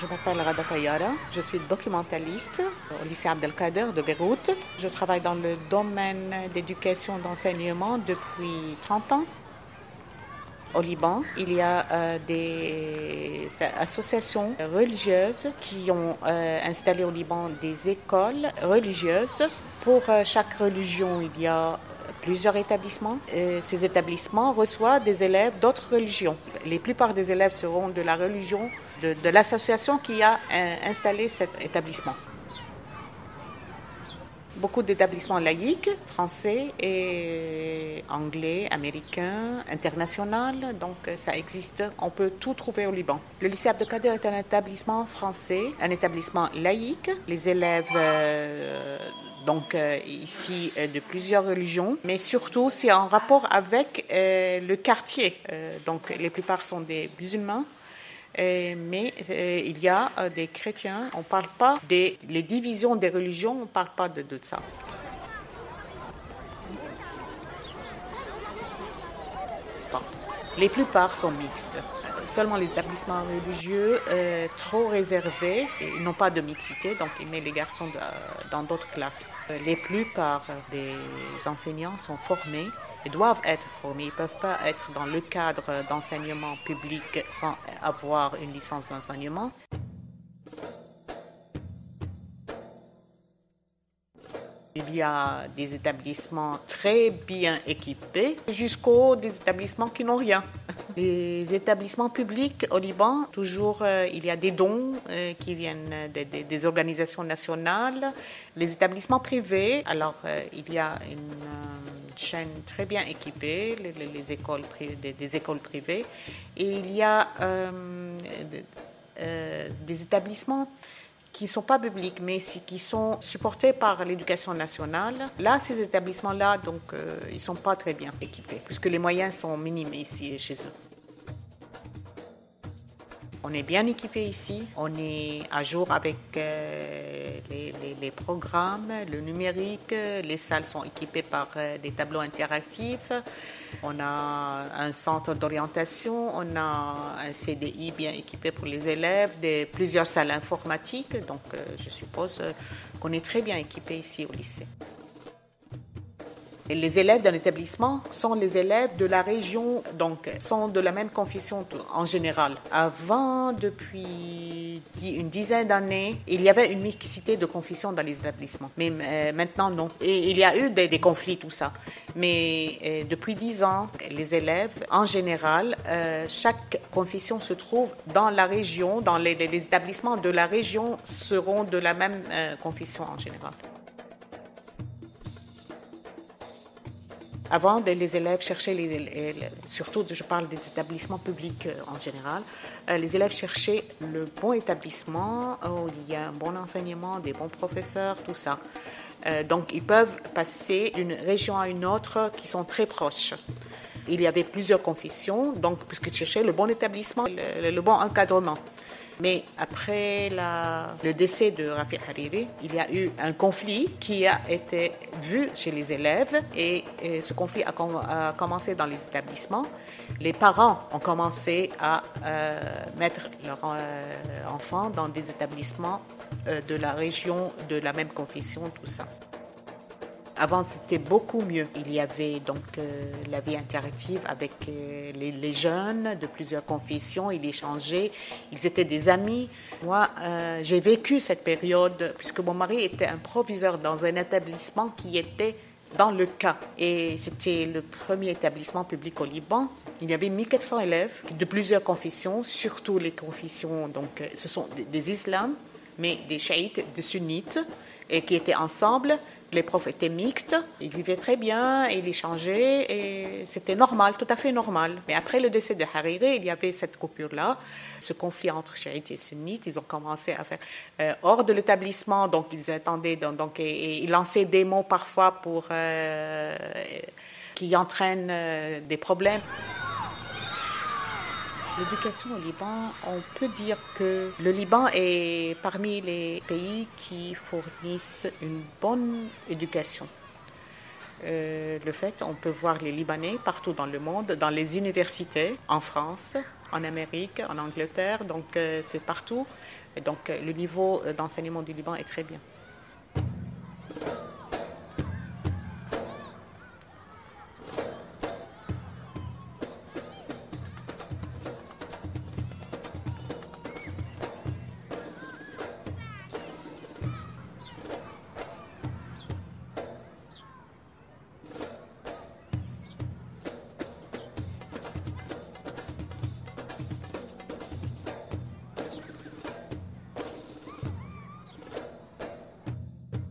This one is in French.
Je m'appelle Rada Tayara, je suis documentaliste au lycée Abdelkader de Beyrouth. Je travaille dans le domaine d'éducation et d'enseignement depuis 30 ans. Au Liban, il y a euh, des associations religieuses qui ont euh, installé au Liban des écoles religieuses. Pour euh, chaque religion, il y a plusieurs établissements. Ces établissements reçoivent des élèves d'autres religions. Les plupart des élèves seront de la religion de, de l'association qui a installé cet établissement beaucoup d'établissements laïques, français et anglais, américains, international. Donc ça existe. On peut tout trouver au Liban. Le lycée Abdelkader est un établissement français, un établissement laïque. Les élèves euh, donc euh, ici euh, de plusieurs religions, mais surtout c'est en rapport avec le quartier. donc les plupart sont des musulmans euh, mais euh, il y a euh, des chrétiens, on ne parle pas des les divisions des religions, on ne parle pas de, ça. Les plupart sont mixtes. Seulement les établissements religieux trop réservés, ils n'ont pas de mixité, donc ils mettent les garçons dans d'autres classes. Les plupart des enseignants sont formés ils doivent être formés. Ils ne peuvent pas être dans le cadre d'enseignement public sans avoir une licence d'enseignement. Il y a des établissements très bien équipés jusqu'aux des établissements qui n'ont rien. Les établissements publics au Liban, toujours euh, il y a des dons euh, qui viennent des, organisations nationales. Les établissements privés, alors euh, il y a une chaîne très bien équipée, les, écoles des, écoles privées, et il y a des établissements qui ne sont pas publics, mais qui sont supportés par l'éducation nationale. Là, ces établissements-là, donc, euh, ils ne sont pas très bien équipés, puisque les moyens sont minimes ici chez eux. On est bien équipé ici, on est à jour avec euh, les, programmes, le numérique, les salles sont équipées par euh, des tableaux interactifs, on a un centre d'orientation, on a un CDI bien équipé pour les élèves, plusieurs salles informatiques, donc euh, je suppose qu'on est très bien équipé ici au lycée. Les élèves d'un établissement sont les élèves de la région, donc sont de la même confession en général. Avant, depuis une dizaine d'années, il y avait une mixité de confessions dans les établissements. Mais euh, maintenant, non. Et il y a eu des, conflits, tout ça. Mais euh, depuis dix ans, les élèves, en général, euh, chaque confession se trouve dans la région, dans les, les, établissements de la région seront de la même confession en général. Avant, les élèves cherchaient, surtout je parle des établissements publics euh, en général, euh, les élèves cherchaient le bon établissement où il y a un bon enseignement, des bons professeurs, tout ça. Euh, donc ils peuvent passer d'une région à une autre qui sont très proches. Il y avait plusieurs confessions, donc puisqu'ils cherchaient le bon établissement, le bon encadrement. Mais après le décès de Rafi Hariri, il y a eu un conflit qui a été vu chez les élèves et, ce conflit a, commencé dans les établissements. Les parents ont commencé à euh, mettre leurs euh, enfants dans des établissements euh, de la région, de la même confession, tout ça. Avant, c'était beaucoup mieux. Il y avait donc euh, la vie interactive avec euh, les, jeunes de plusieurs confessions. Ils échangeaient. Ils étaient des amis. Moi, euh, j'ai vécu cette période puisque mon mari était un proviseur dans un établissement qui était dans le cas. Et c'était le premier établissement public au Liban. Il y avait 1400 élèves de plusieurs confessions, surtout les confessions, donc ce sont des, des islams, mais des chiites, des sunnites, et qui étaient ensemble les profs étaient mixtes, ils vivaient très bien, ils échangeaient et c'était normal, tout à fait normal. Mais après le décès de Hariri, il y avait cette coupure-là, ce conflit entre chiites et sunnites. Ils ont commencé à faire euh, hors de l'établissement, donc ils attendaient, donc, et, ils lançaient des mots parfois euh, qui entraînent euh, des problèmes. L'éducation au Liban, on peut dire que le Liban est parmi les pays qui fournissent une bonne éducation. Euh, le fait, on peut voir les Libanais partout dans le monde, dans les universités, en France, en Amérique, en Angleterre, donc c'est partout. Donc le niveau d'enseignement du Liban est très bien.